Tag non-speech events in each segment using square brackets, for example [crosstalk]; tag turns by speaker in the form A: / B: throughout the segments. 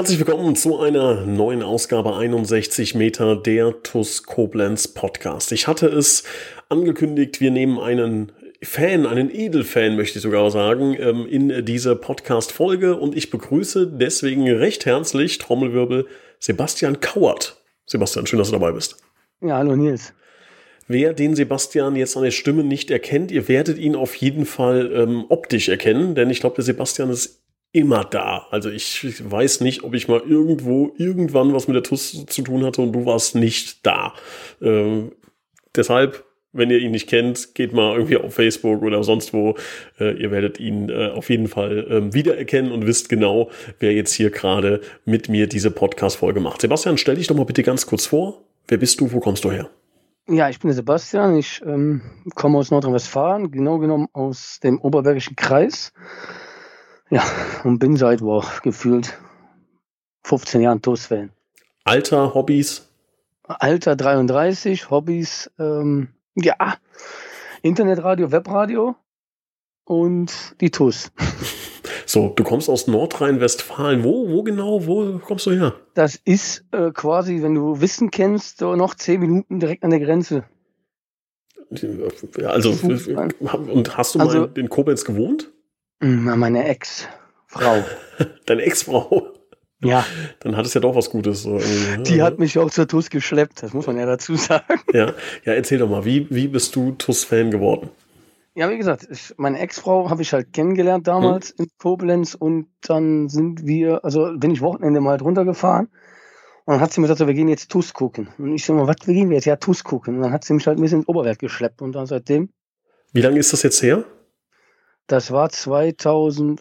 A: Herzlich willkommen zu einer neuen Ausgabe 61 Meter der TUS Koblenz Podcast. Ich hatte es angekündigt, wir nehmen einen Fan, einen Edelfan möchte ich sogar sagen, ähm, in diese Podcast-Folge und ich begrüße deswegen recht herzlich, Trommelwirbel, Sebastian Kauert. Sebastian, schön, dass du dabei bist.
B: Ja, hallo Nils.
A: Wer den Sebastian jetzt an der Stimme nicht erkennt, ihr werdet ihn auf jeden Fall ähm, optisch erkennen, denn ich glaube, der Sebastian ist immer da. Also ich weiß nicht, ob ich mal irgendwo irgendwann was mit der TUS zu tun hatte und du warst nicht da. Ähm, deshalb, wenn ihr ihn nicht kennt, geht mal irgendwie auf Facebook oder sonst wo. Äh, ihr werdet ihn äh, auf jeden Fall äh, wiedererkennen und wisst genau, wer jetzt hier gerade mit mir diese Podcast-Folge macht. Sebastian, stell dich doch mal bitte ganz kurz vor. Wer bist du? Wo kommst du her?
B: Ja, ich bin der Sebastian. Ich ähm, komme aus Nordrhein-Westfalen, genau genommen aus dem Oberbergischen Kreis. Ja, und bin seit, wow, gefühlt 15 Jahren TUS-Fan.
A: Alter, Hobbys?
B: Alter 33, Hobbys, ähm, ja, Internetradio, Webradio und die TUS.
A: So, du kommst aus Nordrhein-Westfalen. Wo, wo genau, wo kommst du her?
B: Das ist äh, quasi, wenn du Wissen kennst, so noch 10 Minuten direkt an der Grenze.
A: Also, und hast du mal also, in Koblenz gewohnt?
B: Meine Ex-Frau. [laughs]
A: Deine Ex-Frau?
B: Ja.
A: Dann hat es ja doch was Gutes. So
B: Die hat mich auch zur TUS geschleppt, das muss man ja dazu sagen.
A: Ja, ja erzähl doch mal, wie, wie bist du TUS-Fan geworden?
B: Ja, wie gesagt, ich, meine Ex-Frau habe ich halt kennengelernt damals hm. in Koblenz und dann sind wir, also bin ich Wochenende mal drunter gefahren und dann hat sie mir gesagt, wir gehen jetzt TUS gucken. Und ich so, was, wir gehen wir jetzt? Ja, TUS gucken. Und dann hat sie mich halt ein bisschen ins Oberwerk geschleppt und dann seitdem.
A: Wie lange ist das jetzt her?
B: Das war 2007.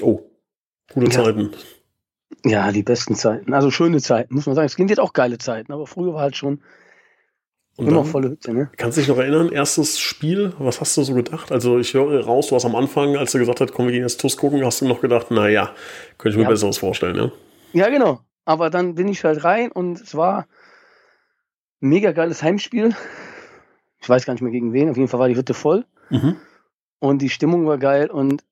A: Oh, gute ja. Zeiten.
B: Ja, die besten Zeiten. Also schöne Zeiten, muss man sagen. Es sind jetzt auch geile Zeiten, aber früher war halt schon
A: und immer volle Hütte, ne? Kannst du dich noch erinnern, erstes Spiel, was hast du so gedacht? Also ich höre raus, du hast am Anfang, als du gesagt hast, komm, wir gehen jetzt TUS gucken, hast du noch gedacht, naja, könnte ich mir ja. Besseres vorstellen, ja?
B: Ja, genau. Aber dann bin ich halt rein und es war ein mega geiles Heimspiel. Ich weiß gar nicht mehr gegen wen. Auf jeden Fall war die Hütte voll. Mhm. Und die Stimmung war geil. Und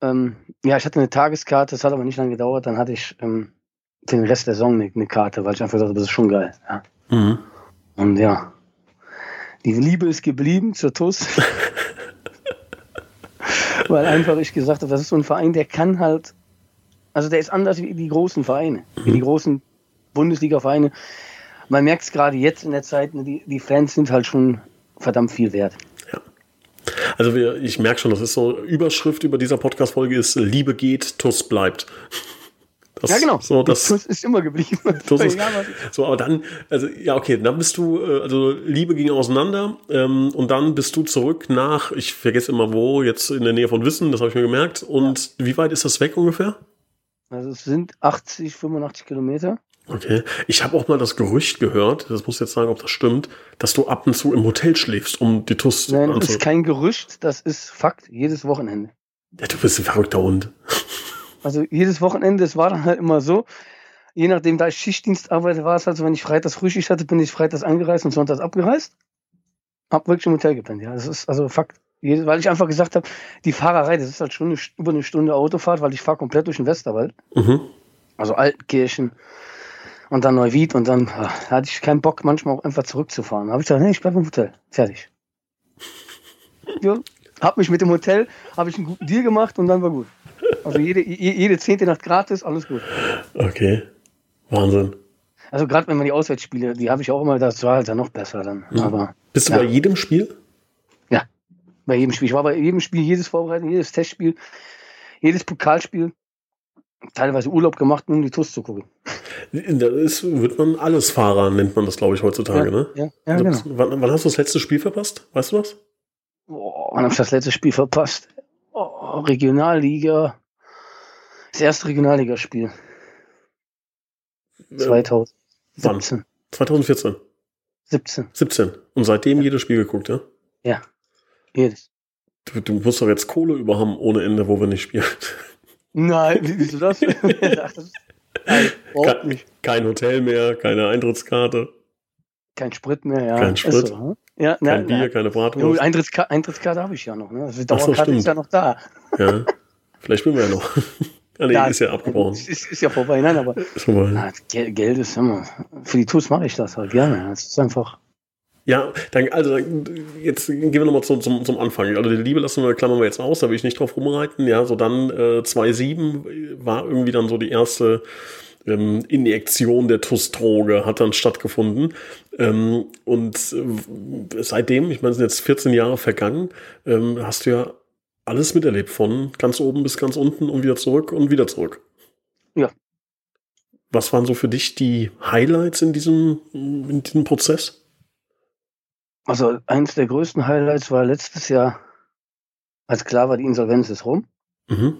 B: ähm, ja, ich hatte eine Tageskarte. Das hat aber nicht lange gedauert. Dann hatte ich ähm, den Rest der Saison eine, eine, Karte, weil ich einfach dachte, das ist schon geil. Ja. Mhm. Und ja, die Liebe ist geblieben zur TUS. [laughs] weil einfach ich gesagt habe, das ist so ein Verein, der kann halt, also der ist anders wie die großen Vereine, mhm. wie die großen Bundesliga-Vereine. Man merkt es gerade jetzt in der Zeit, ne, die, die Fans sind halt schon verdammt viel wert.
A: Ja. Also wir, ich merke schon, das ist so, Überschrift über dieser Podcast-Folge ist Liebe geht, Tuss bleibt. [laughs]
B: Das, ja, genau.
A: So, das [laughs]
B: Tuss ist immer geblieben. [laughs]
A: Ist, so, aber dann, also ja, okay, dann bist du, äh, also Liebe ging auseinander ähm, und dann bist du zurück nach, ich vergesse immer wo, jetzt in der Nähe von Wissen, das habe ich mir gemerkt. Und ja. wie weit ist das weg ungefähr?
B: Also es sind 80, 85 Kilometer.
A: Okay. Ich habe auch mal das Gerücht gehört, das muss jetzt sagen, ob das stimmt, dass du ab und zu im Hotel schläfst, um die TUS
B: zu Nein, das ist kein Gerücht, das ist Fakt, jedes Wochenende.
A: Ja, du bist ein verrückter Hund. [laughs]
B: Also jedes Wochenende, es war dann halt immer so, je nachdem, da ich Schichtdienst arbeite, war es halt so, wenn ich freitags Frühschicht hatte, bin ich freitags angereist und sonntags abgereist. Hab wirklich im Hotel gepennt, ja. Das ist also Fakt. Weil ich einfach gesagt habe, die Fahrerei, das ist halt schon eine, über eine Stunde Autofahrt, weil ich fahre komplett durch den Westerwald. Mhm. Also Altenkirchen, und dann Neuwied und dann ach, hatte ich keinen Bock, manchmal auch einfach zurückzufahren. Da habe ich gesagt, nee, ich bleibe im Hotel. Fertig. [laughs] ja, hab mich mit dem Hotel, habe ich einen guten Deal gemacht und dann war gut. Also jede, jede zehnte Nacht gratis, alles gut.
A: Okay. Wahnsinn.
B: Also gerade wenn man die Auswärtsspiele, die habe ich auch immer, das war halt dann noch besser dann. Mhm. Aber,
A: Bist du ja. bei jedem Spiel?
B: Ja, bei jedem Spiel. Ich war bei jedem Spiel, jedes Vorbereiten, jedes Testspiel, jedes Pokalspiel teilweise Urlaub gemacht, um die TUS zu gucken.
A: Da ist, wird man alles Fahrer, nennt man das, glaube ich, heutzutage,
B: ja,
A: ne?
B: Ja, ja genau.
A: Wann, wann, hast du das letzte Spiel verpasst? Weißt du was?
B: Oh, wann habe ich das letzte Spiel verpasst? Oh, Regionalliga. Das erste Regionalligaspiel.
A: Äh, 2017. Wann? 2014.
B: 17.
A: 17. Und seitdem jedes Spiel geguckt, ja?
B: Ja. Jedes.
A: Du, du musst doch jetzt Kohle über haben ohne Ende, wo wir nicht spielen.
B: Nein, wie siehst du das? [laughs] Überhaupt
A: Kein, kein Hotel mehr, keine Eintrittskarte,
B: Kein Sprit mehr, ja.
A: Kein Sprit.
B: So, hm? ja,
A: kein
B: na,
A: Bier,
B: na.
A: keine Bratwurst.
B: Eintrittska Eintrittskarte habe ich ja noch. Ne? Also
A: so,
B: Dauerkarte
A: stimmt.
B: ist ja noch da.
A: Ja. Vielleicht spielen wir ja noch. [laughs] ah, nee,
B: Ja,
A: ist ja abgebrochen.
B: Ist, ist, ja vorbei. Nein, aber
A: Ist vorbei.
B: na, Geld, ist immer. Für die TUS mache ich das halt gerne. Es ist einfach.
A: Ja, dann, also jetzt gehen wir nochmal zum, zum, zum Anfang. Also die Liebe lassen wir, klammern wir jetzt aus, da will ich nicht drauf rumreiten. Ja, so dann äh, 2.7 war irgendwie dann so die erste ähm, Injektion der TUS-Droge, hat dann stattgefunden. Ähm, und äh, seitdem, ich meine, es sind jetzt 14 Jahre vergangen, ähm, hast du ja alles miterlebt, von ganz oben bis ganz unten und wieder zurück und wieder zurück.
B: Ja.
A: Was waren so für dich die Highlights in diesem, in diesem Prozess?
B: Also eins der größten Highlights war letztes Jahr, als klar war, die Insolvenz ist rum.
A: Mhm.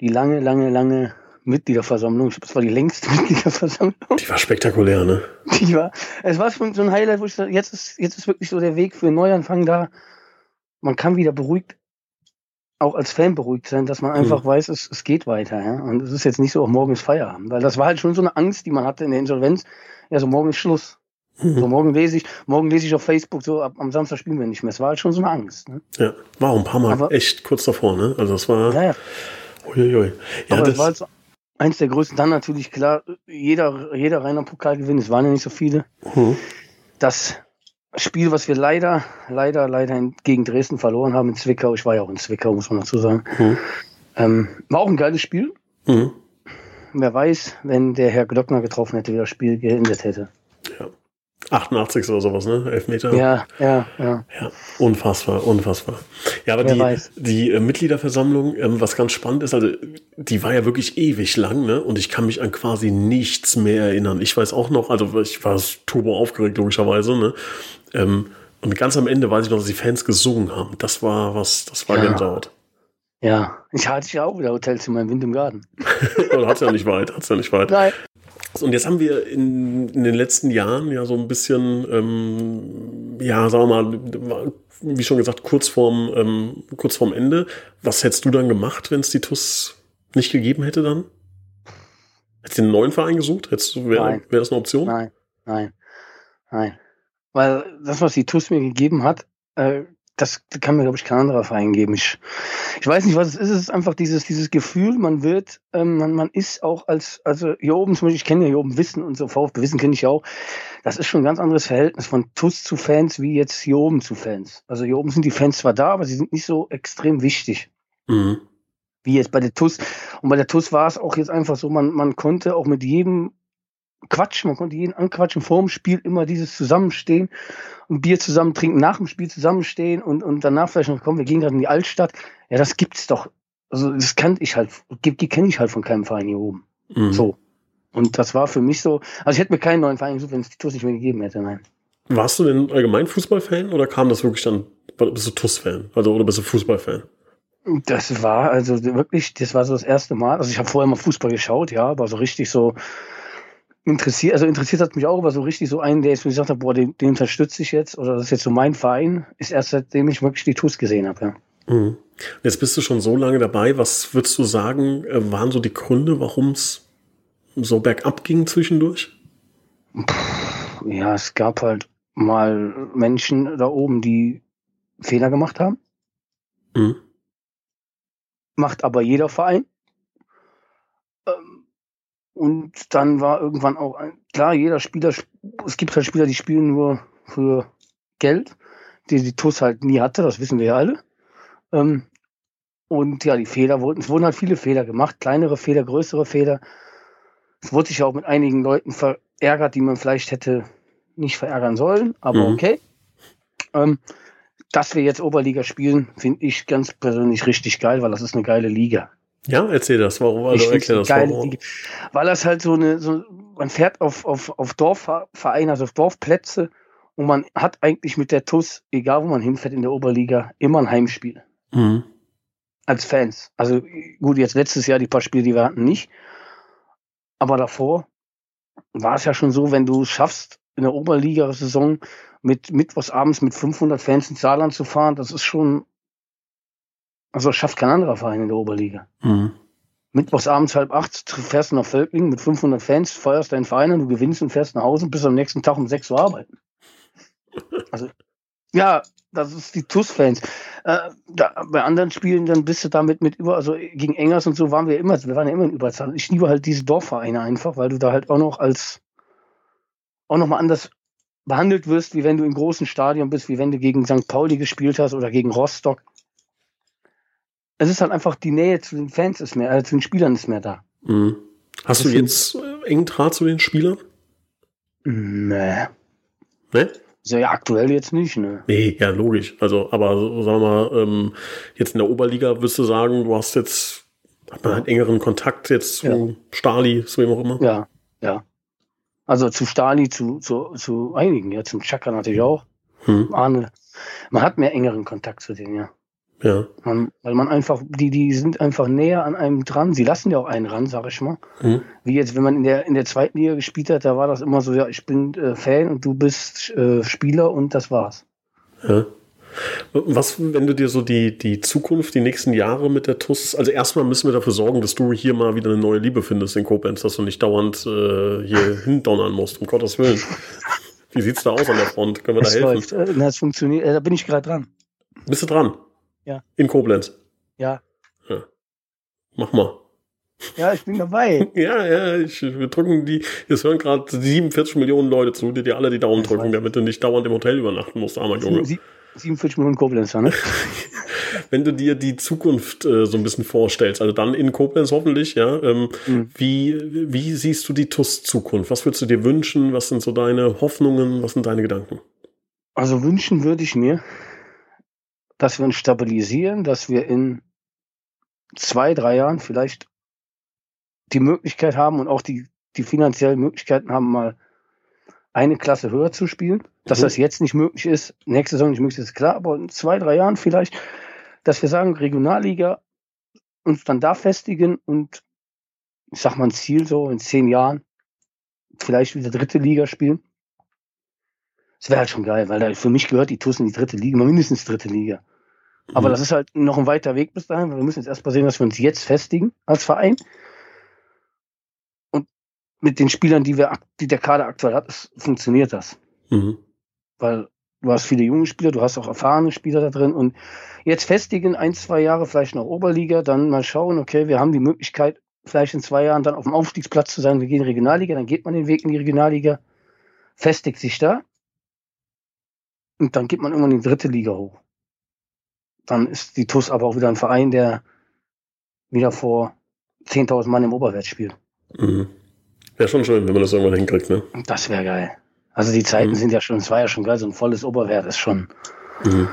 B: Die lange, lange, lange Mitgliederversammlung. Ich glaube, es war die längste [laughs] Mitgliederversammlung.
A: Die war spektakulär, ne?
B: Die war, es war schon so ein Highlight, wo ich sage, jetzt ist, jetzt ist wirklich so der Weg für einen Neuanfang da. Man kann wieder beruhigt, auch als Fan beruhigt sein, dass man einfach weiß, es, es geht weiter. Ja? Und es ist jetzt nicht so, auch morgen ist Feierabend. Weil das war halt schon so eine Angst, die man hatte in der Insolvenz. Ja, so morgen ist Schluss. So morgen lese ich, morgen lese ich auf Facebook so, ab, am Samstag spielen wir nicht mehr. Es war halt schon so eine Angst. Ne?
A: Ja, war auch ein paar Mal
B: Aber-
A: echt kurz davor, ne? Also das war.
B: Ja, ja.
A: Uiuiui. Ja,
B: Aber
A: das,
B: war halt so eins der größten. Dann natürlich klar, jeder, jeder reiner Pokalgewinn, es waren ja nicht so viele.
A: hm.
B: das Spiel, was wir leider, leider, leider gegen Dresden verloren haben in Zwickau, ich war ja auch in Zwickau, muss man dazu sagen,
A: Hm.
B: ähm, war auch ein geiles Spiel.
A: Hm.
B: Wer weiß, wenn der Herr Glockner getroffen hätte, wie das Spiel geendet hätte.
A: Ja. 88 oder sowas, ne? Elfmeter.
B: Ja, ja, ja.
A: Ja, unfassbar, unfassbar. Ja, aber
B: Wer
A: die,
B: weiß.
A: die äh, Mitgliederversammlung, ähm, was ganz spannend ist, also die war ja wirklich ewig lang, ne? Und ich kann mich an quasi nichts mehr erinnern. Ich weiß auch noch, also ich war turbo aufgeregt, logischerweise, ne? Ähm, und ganz am Ende weiß ich noch, dass die Fans gesungen haben. Das war was, das war
B: Ja.
A: Gänsehaut.
B: Ja, ich hatte ja auch wieder Hotelzimmer im Wind im Garten. [laughs]
A: Oder hat's ja nicht weit, hat's ja nicht weit.
B: Nein.
A: Und jetzt haben wir in, in den letzten Jahren ja so ein bisschen, ähm, ja, sagen wir mal, wie schon gesagt, kurz vorm, ähm, kurz vorm Ende. Was hättest du dann gemacht, wenn es die TUS nicht gegeben hätte dann? Hättest du einen neuen Verein gesucht? Wäre wär das eine Option?
B: Nein, nein, nein. Weil das, was die TUS mir gegeben hat, äh, das kann mir, glaube ich, kein anderer Verein geben. Ich, ich weiß nicht, was es ist. Es ist einfach dieses, dieses Gefühl, man wird, ähm, man, man ist auch als, also hier oben zum Beispiel, ich kenne ja hier oben Wissen und so, VfB Wissen kenne ich ja auch. Das ist schon ein ganz anderes Verhältnis von TUS zu Fans wie jetzt hier oben zu Fans. Also hier oben sind die Fans zwar da, aber sie sind nicht so extrem wichtig
A: Mhm.
B: wie jetzt bei der TUS. Und bei der TUS war es auch jetzt einfach so, man, man konnte auch mit jedem quatschen, man konnte jeden anquatschen, vor dem Spiel immer dieses Zusammenstehen und Bier zusammen trinken, nach dem Spiel zusammenstehen und, und danach vielleicht noch, komm, wir gehen gerade in die Altstadt. Ja, das gibt's doch. Also das kannte ich halt, die, die kenne ich halt von keinem Verein hier oben.
A: Mhm.
B: So. Und das war für mich so, also ich hätte mir keinen neuen Verein gesucht, wenn es die TUS nicht mehr gegeben hätte, nein.
A: Warst du denn allgemein Fußballfan oder kam das wirklich dann, bist du TUS-Fan? Also, oder bist du Fußballfan?
B: Das war also wirklich, das war so das erste Mal. Also ich habe vorher mal Fußball geschaut, ja, aber so richtig so interessiert, also interessiert hat mich auch, aber so richtig so einen, der jetzt gesagt hat, boah, den, den unterstütze ich jetzt oder das ist jetzt so mein Verein, ist erst seitdem ich wirklich die TUS gesehen habe, ja.
A: Mhm. Jetzt bist du schon so lange dabei. Was würdest du sagen, äh, waren so die Gründe, warum es so bergab ging zwischendurch?
B: Ja, es gab halt mal Menschen da oben, die Fehler gemacht haben.
A: Mhm.
B: macht aber jeder Verein. Und dann war irgendwann auch ein, klar, jeder Spieler, sp- es gibt halt Spieler, die spielen nur für Geld, die die TUS halt nie hatte, das wissen wir ja alle. Ähm, Und ja, die Fehler wurden, es wurden halt viele Fehler gemacht, kleinere Fehler, größere Fehler. Es wurde sich auch mit einigen Leuten verärgert, die man vielleicht hätte nicht verärgern sollen, aber
A: Mhm.
B: okay. Ähm, dass wir jetzt Oberliga spielen, finde ich ganz persönlich richtig geil, weil das ist eine geile Liga.
A: Ja, erzähl das. Warum? Also erklär das.
B: geile
A: Warum?
B: Weil das halt so eine, so, man fährt auf, auf, auf Dorfvereine, also auf Dorfplätze und man hat eigentlich mit der TUS, egal wo man hinfährt in der Oberliga, immer ein Heimspiel.
A: Mhm.
B: Als Fans. Also gut, jetzt letztes Jahr die paar Spiele, die wir hatten, nicht. Aber davor war es ja schon so, wenn du es schaffst, in der Oberliga-Saison mit mittwochs abends mit 500 Fans ins Saarland zu fahren, das ist schon, also schafft kein anderer Verein in der Oberliga. Mhm. Mittwochs abends halb acht fährst du nach Völklingen mit 500 Fans, feuerst deinen Verein an, du gewinnst und fährst nach Hause und bist am nächsten Tag um sechs Uhr arbeiten. [laughs] Also, ja, das ist die TUS-Fans. Äh, bei anderen Spielen, dann bist du damit mit über, also gegen Engers und so waren wir immer, wir waren ja immer in Überzahl. Ich liebe halt diese Dorfvereine einfach, weil du da halt auch noch als, auch noch mal anders behandelt wirst, wie wenn du im großen Stadion bist, wie wenn du gegen St. Pauli gespielt hast oder gegen Rostock. Es ist halt einfach die Nähe zu den Fans ist mehr, äh, zu den Spielern ist mehr da.
A: Mhm. Hast das du jetzt äh, engen Draht zu den Spielern?
B: Nee. Ne? So, ja, aktuell jetzt nicht, ne?
A: Nee, ja, logisch. Also, aber sagen wir mal, ähm, jetzt in der Oberliga wirst du sagen, du hast jetzt, hat man halt engeren Kontakt jetzt zu ja. Stali, zu wem auch immer?
B: Ja, ja. Also zu Stali, zu, zu, zu einigen, ja, zum Chaka natürlich auch. Hm. Arne. Man hat mehr engeren Kontakt zu denen, ja.
A: Ja.
B: Man, weil man einfach, die, die sind einfach näher an einem dran. Sie lassen ja auch einen ran, sag ich mal. Mhm. Wie jetzt, wenn man in der, in der zweiten Liga gespielt hat, da war das immer so, ja, ich bin äh, Fan und du bist äh, Spieler und das war's.
A: Ja. Was, wenn du dir so die, die Zukunft, die nächsten Jahre mit der TUS, also erstmal müssen wir dafür sorgen, dass du hier mal wieder eine neue Liebe findest in Koblenz, dass du nicht dauernd äh, hier [laughs] hindonnern musst, um Gottes Willen. Wie sieht's da aus an der Front? Können wir das da helfen?
B: Läuft. Das funktioniert, äh, da bin ich gerade dran.
A: Bist du dran?
B: Ja.
A: In Koblenz.
B: Ja.
A: ja. Mach mal.
B: Ja, ich bin dabei. [laughs]
A: ja, ja, ich, wir drücken die, es hören gerade 47 Millionen Leute zu, die dir alle die Daumen drücken, damit du nicht dauernd im Hotel übernachten musst, armer Junge.
B: 47 Millionen Koblenzer, ne? [laughs]
A: Wenn du dir die Zukunft äh, so ein bisschen vorstellst, also dann in Koblenz hoffentlich, ja, ähm, mhm. wie, wie siehst du die TUS-Zukunft? Was würdest du dir wünschen? Was sind so deine Hoffnungen? Was sind deine Gedanken?
B: Also wünschen würde ich mir, dass wir uns stabilisieren, dass wir in zwei, drei Jahren vielleicht die Möglichkeit haben und auch die, die finanziellen Möglichkeiten haben, mal eine Klasse höher zu spielen. Dass mhm. das jetzt nicht möglich ist, nächste Saison nicht möglich ist, klar, aber in zwei, drei Jahren vielleicht, dass wir sagen, Regionalliga uns dann da festigen und ich sag mal ein Ziel so in zehn Jahren vielleicht wieder dritte Liga spielen. Das wäre halt schon geil, weil da, für mich gehört die TUS in die dritte Liga, mindestens dritte Liga. Aber mhm. das ist halt noch ein weiter Weg bis dahin, weil wir müssen jetzt erstmal sehen, dass wir uns jetzt festigen als Verein. Und mit den Spielern, die wir, die der Kader aktuell hat, ist, funktioniert das. Mhm. Weil du hast viele junge Spieler, du hast auch erfahrene Spieler da drin und jetzt festigen, ein, zwei Jahre vielleicht noch Oberliga, dann mal schauen, okay, wir haben die Möglichkeit, vielleicht in zwei Jahren dann auf dem Aufstiegsplatz zu sein, wir gehen in die Regionalliga, dann geht man den Weg in die Regionalliga, festigt sich da und dann geht man irgendwann in die dritte Liga hoch. Dann ist die TUS aber auch wieder ein Verein, der wieder vor 10.000 Mann im Oberwert spielt.
A: Mhm. Wäre schon schön, wenn man das irgendwann hinkriegt, ne?
B: Das wäre geil. Also die Zeiten mhm. sind ja schon, es war ja schon geil, so ein volles Oberwert ist schon. Mhm.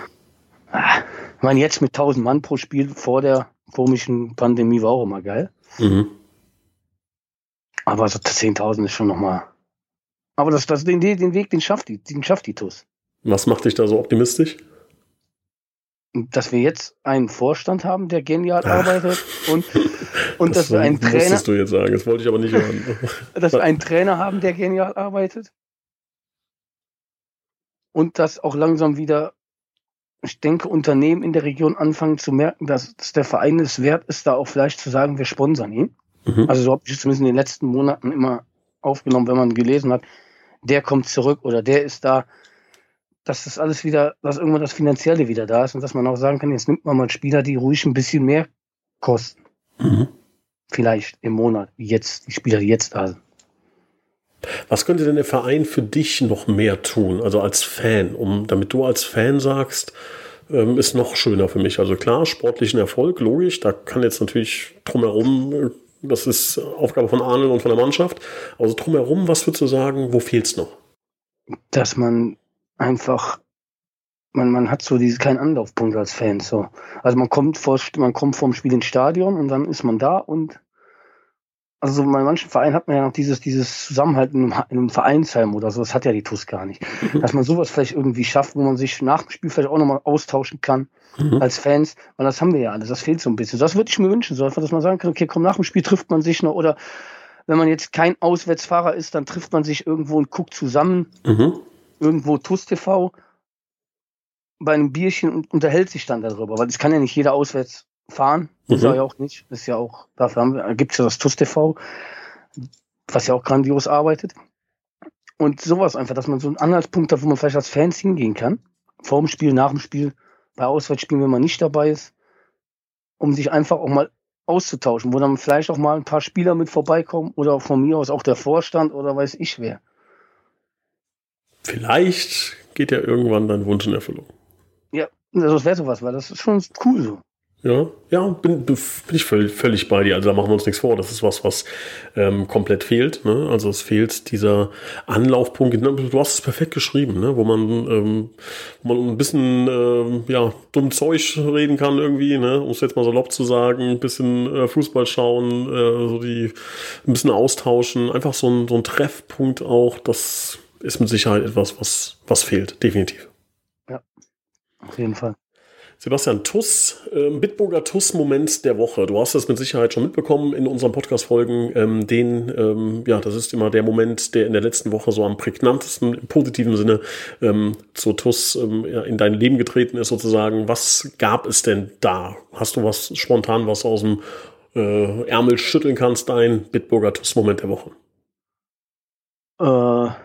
B: Ah, ich meine, jetzt mit 1000 Mann pro Spiel vor der komischen Pandemie war auch immer geil. Mhm. Aber so 10.000 ist schon nochmal. Aber das, das, den, den Weg, den schafft die, den schafft die TUS.
A: Was macht dich da so optimistisch?
B: Dass wir jetzt einen Vorstand haben, der genial Ach. arbeitet und, und das dass wir einen Trainer. Das
A: du jetzt sagen, das wollte ich aber nicht hören. [laughs]
B: dass wir einen Trainer haben, der genial arbeitet. Und dass auch langsam wieder, ich denke, Unternehmen in der Region anfangen zu merken, dass, dass der Verein es wert ist, da auch vielleicht zu sagen, wir sponsern ihn. Mhm. Also so habe ich es zumindest in den letzten Monaten immer aufgenommen, wenn man gelesen hat, der kommt zurück oder der ist da dass das alles wieder, dass irgendwann das Finanzielle wieder da ist und dass man auch sagen kann, jetzt nimmt man mal Spieler, die ruhig ein bisschen mehr kosten. Mhm. Vielleicht im Monat, wie jetzt, die Spieler, die jetzt da sind.
A: Was könnte denn der Verein für dich noch mehr tun, also als Fan, um, damit du als Fan sagst, ähm, ist noch schöner für mich. Also klar, sportlichen Erfolg, logisch, da kann jetzt natürlich drumherum, äh, das ist Aufgabe von Arnold und von der Mannschaft, also drumherum, was würdest du sagen, wo fehlt es noch?
B: Dass man einfach, man, man hat so diese keinen Anlaufpunkt als Fan. So. Also man kommt vor, man kommt vom Spiel ins Stadion und dann ist man da und also so bei manchen Vereinen hat man ja noch dieses, dieses Zusammenhalten in einem, Vereinsheim oder so, das hat ja die TUS gar nicht. Mhm. Dass man sowas vielleicht irgendwie schafft, wo man sich nach dem Spiel vielleicht auch nochmal austauschen kann mhm. als Fans, weil das haben wir ja alles, das fehlt so ein bisschen. Das würde ich mir wünschen, so einfach, dass man sagen kann, okay, komm, nach dem Spiel trifft man sich noch oder wenn man jetzt kein Auswärtsfahrer ist, dann trifft man sich irgendwo und guckt zusammen,
A: Mhm.
B: Irgendwo TUS TV bei einem Bierchen und unterhält sich dann darüber, weil es kann ja nicht jeder auswärts fahren. Das
A: Mhm.
B: ja auch nicht. Das ist ja auch, dafür gibt es ja das TUS TV, was ja auch grandios arbeitet. Und sowas einfach, dass man so einen Anhaltspunkt hat, wo man vielleicht als Fans hingehen kann. Vor dem Spiel, nach dem Spiel, bei Auswärtsspielen, wenn man nicht dabei ist, um sich einfach auch mal auszutauschen, wo dann vielleicht auch mal ein paar Spieler mit vorbeikommen oder von mir aus auch der Vorstand oder weiß ich wer.
A: Vielleicht geht ja irgendwann dein Wunsch in Erfüllung.
B: Ja, also das wäre sowas, weil das ist schon cool so.
A: Ja, ja, bin, bin ich völlig, völlig bei dir. Also da machen wir uns nichts vor. Das ist was, was ähm, komplett fehlt. Ne? Also es fehlt dieser Anlaufpunkt. Ne? Du hast es perfekt geschrieben, ne? wo man, ähm, wo man ein bisschen ähm, ja, dumm Zeug reden kann irgendwie, ne? um es jetzt mal salopp zu sagen, ein bisschen äh, Fußball schauen, äh, so die ein bisschen austauschen. Einfach so ein, so ein Treffpunkt auch. Das ist mit Sicherheit etwas, was, was fehlt, definitiv.
B: Auf jeden Fall.
A: Sebastian Tuss, äh, Bitburger Tuss-Moment der Woche. Du hast das mit Sicherheit schon mitbekommen in unseren Podcast-Folgen. Ähm, den, ähm, ja, das ist immer der Moment, der in der letzten Woche so am prägnantesten im positiven Sinne ähm, zu Tuss ähm, ja, in dein Leben getreten ist, sozusagen. Was gab es denn da? Hast du was spontan was aus dem äh, Ärmel schütteln kannst, dein Bitburger Tuss-Moment der Woche?
B: Äh,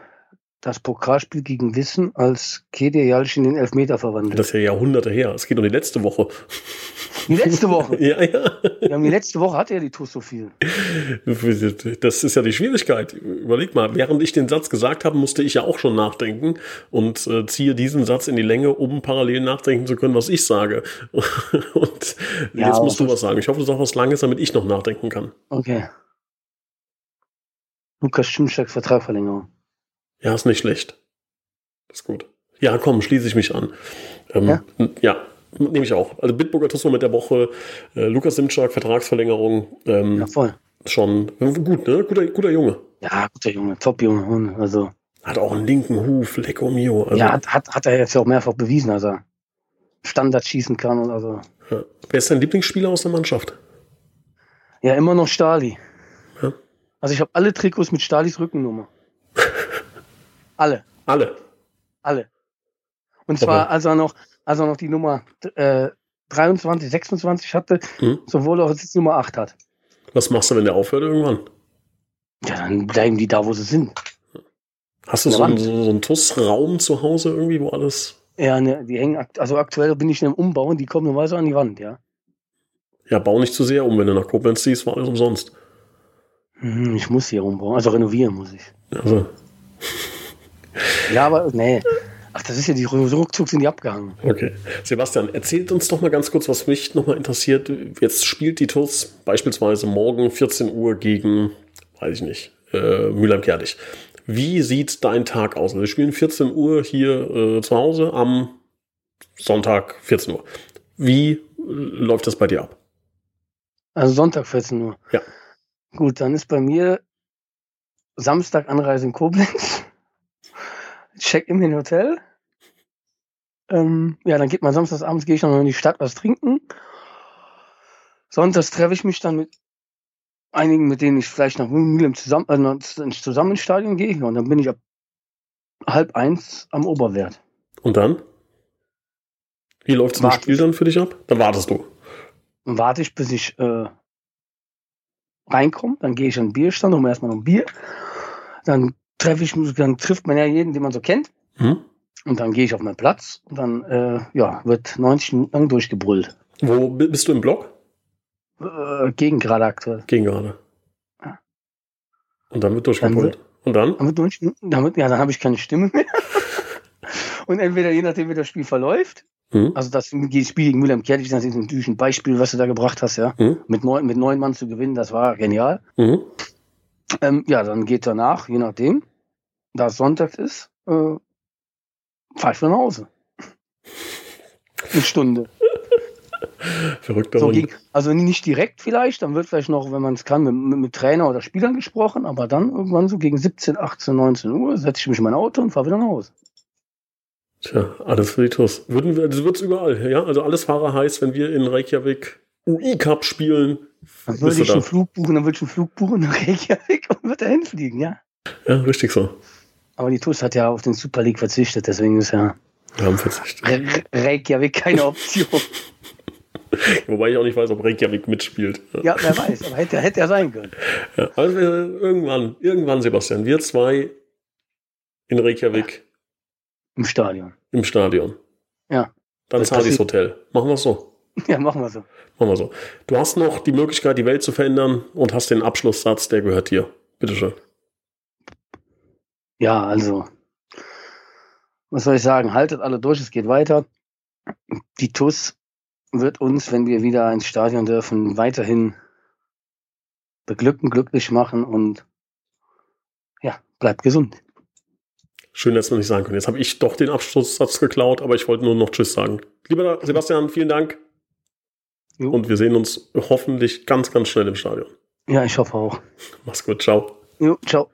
B: das Pokalspiel gegen Wissen, als Kedir Jalsch in den Elfmeter verwandelt.
A: Das ist ja Jahrhunderte her. Es geht um die letzte Woche.
B: Die letzte Woche. [laughs]
A: ja, ja.
B: Wir haben die letzte Woche hatte ja die TUS so viel.
A: Das ist ja die Schwierigkeit. Überleg mal, während ich den Satz gesagt habe, musste ich ja auch schon nachdenken und äh, ziehe diesen Satz in die Länge, um parallel nachdenken zu können, was ich sage. [laughs] Und
B: Ja,
A: jetzt musst du was sagen. Ich hoffe, du sagst was Langes, damit ich noch nachdenken kann.
B: Okay. Lukas Schimschak Vertragverlängerung.
A: Ja, ist nicht schlecht. ist gut. Ja, komm, schließe ich mich an. Ähm,
B: Ja?
A: ja? nehme ich auch. Also Bitburger Tussmo mit der Woche, äh, Lukas Simczak, Vertragsverlängerung, ähm,
B: Ja, voll.
A: schon gut, ne? Guter, guter Junge.
B: Ja, guter Junge, Top-Junge. Also,
A: Hat auch einen linken Huf, Lecco Mio. Also,
B: ja, hat, hat, hat er jetzt ja auch mehrfach bewiesen, dass er Standard schießen kann und also.
A: ja. Wer ist dein Lieblingsspieler aus der Mannschaft?
B: Ja, immer noch Stali.
A: Ja.
B: Also ich habe alle Trikots mit Stalis Rückennummer. Alle,
A: Alle.
B: alle. Und zwar,
A: Okay.
B: als er noch, als er noch die Nummer äh, 23, 26 hatte,
A: Hm?
B: sowohl auch jetzt Nummer 8 hat.
A: Was machst du, wenn der aufhört irgendwann?
B: Ja, dann bleiben die da, wo sie sind.
A: Hast du so einen, so, so einen TUS-Raum zu Hause irgendwie, wo alles.
B: Ja, ne, die hängen, also aktuell bin ich in einem Umbau und die kommen normalerweise an die Wand, ja.
A: Ja, bau nicht zu sehr um, wenn du nach Koblenz ziehst, war alles umsonst.
B: Mhm, ich muss hier umbauen, also renovieren muss ich.
A: Also,
B: Ja, aber nee. Ach, das ist ja die ruckzuck sind die abgehangen.
A: okay. Sebastian, erzählt uns doch mal ganz kurz, was mich noch mal interessiert. Jetzt spielt die TUS beispielsweise morgen 14 Uhr gegen, weiß ich nicht, äh, Mülheim-Kerlich. Wie sieht dein Tag aus? Also wir spielen 14 Uhr hier äh, zu Hause am Sonntag 14 Uhr. Wie äh, läuft das bei dir ab?
B: Also Sonntag 14 Uhr.
A: Ja.
B: Gut, dann ist bei mir Samstag Anreise in Koblenz. Check in den Hotel. Ähm, ja, dann geht man samstags abends, gehe ich noch in die Stadt was trinken. Sonntags treffe ich mich dann mit einigen, mit denen ich vielleicht nach Mühlem zusammen, äh, ins Stadion gehe. Und dann bin ich ab halb eins am Oberwert.
A: Und dann? Wie läuft das
B: Warte
A: Spiel
B: ich.
A: dann für dich ab? Dann wartest du.
B: Dann warte ich, bis ich äh, reinkomme. Dann gehe ich an den Bierstand, mir erstmal noch ein Bier. Dann treffe ich mich, dann trifft man ja jeden, den man so kennt.
A: Hm?
B: Und dann gehe ich auf meinen Platz und dann äh, ja, wird 90 Minuten lang durchgebrüllt.
A: Wo bi- bist du im Block?
B: Äh, gegen gerade aktuell.
A: Gegen gerade.
B: Ja.
A: Und dann wird durchgebrüllt. Und dann?
B: Dann wird 90 Minuten, damit, ja, dann habe ich keine Stimme mehr. [laughs] und entweder je nachdem, wie das Spiel verläuft,
A: Hm?
B: also das Spiel gegen Müller im Kerlich, das ist natürlich ein Beispiel, was du da gebracht hast, ja.
A: Hm?
B: Mit neun, mit neun Mann zu gewinnen, das war genial.
A: Mhm.
B: Ähm, ja, dann geht danach, je nachdem, da es Sonntag ist, äh, fahre ich wieder nach Hause. [laughs] Eine Stunde.
A: Verrückter
B: So
A: Hund.
B: gegen, also nicht direkt vielleicht, dann wird vielleicht noch, wenn man es kann, mit, mit, Trainer oder Spielern gesprochen, aber dann irgendwann so gegen 17, 18, 19 Uhr setze ich mich in mein Auto und fahre wieder nach Hause.
A: Tja, alles für die TUS. Würden wir, das wird's überall, ja? Also alles Fahrer heißt, wenn wir in Reykjavik UI-Cup spielen.
B: Dann würde ich einen Flug buchen, dann würde ich einen Flug buchen [laughs] nach Reykjavik und würde da hinfliegen, ja.
A: Ja, richtig so.
B: Aber die TUS hat ja auf den Super League verzichtet, deswegen ist ja
A: Wir haben verzichtet.
B: Re Reykjavik keine Option. [laughs]
A: Wobei ich auch nicht weiß, ob Reykjavik mitspielt.
B: ja, wer weiß, aber hätte, hätte ja sein können.
A: Ja, also wir, irgendwann, irgendwann, Sebastian, wir zwei in Reykjavik
B: Im Stadion.
A: im Stadion.
B: Ja.
A: Dann
B: Das
A: zahl ich's
B: passiert-
A: Hotel. Machen wir so.
B: Ja, machen wir so.
A: Machen wir so. Du hast noch die Möglichkeit, die Welt zu verändern und hast den Abschlusssatz, der gehört dir. Bitteschön.
B: Ja, also, was soll ich sagen? Haltet alle durch, es geht weiter. Die TUS wird uns, wenn wir wieder ins Stadion dürfen, weiterhin beglücken, glücklich machen und ja, bleibt gesund.
A: Schön, dass wir nicht sagen können. Jetzt habe ich doch den Abschlusssatz geklaut, aber ich wollte nur noch Tschüss sagen. Lieber Sebastian, vielen Dank.
B: Jo.
A: Und wir sehen uns hoffentlich ganz, ganz schnell im Stadion.
B: Ja, ich hoffe auch.
A: Mach's gut. Ciao.
B: Jo, ciao.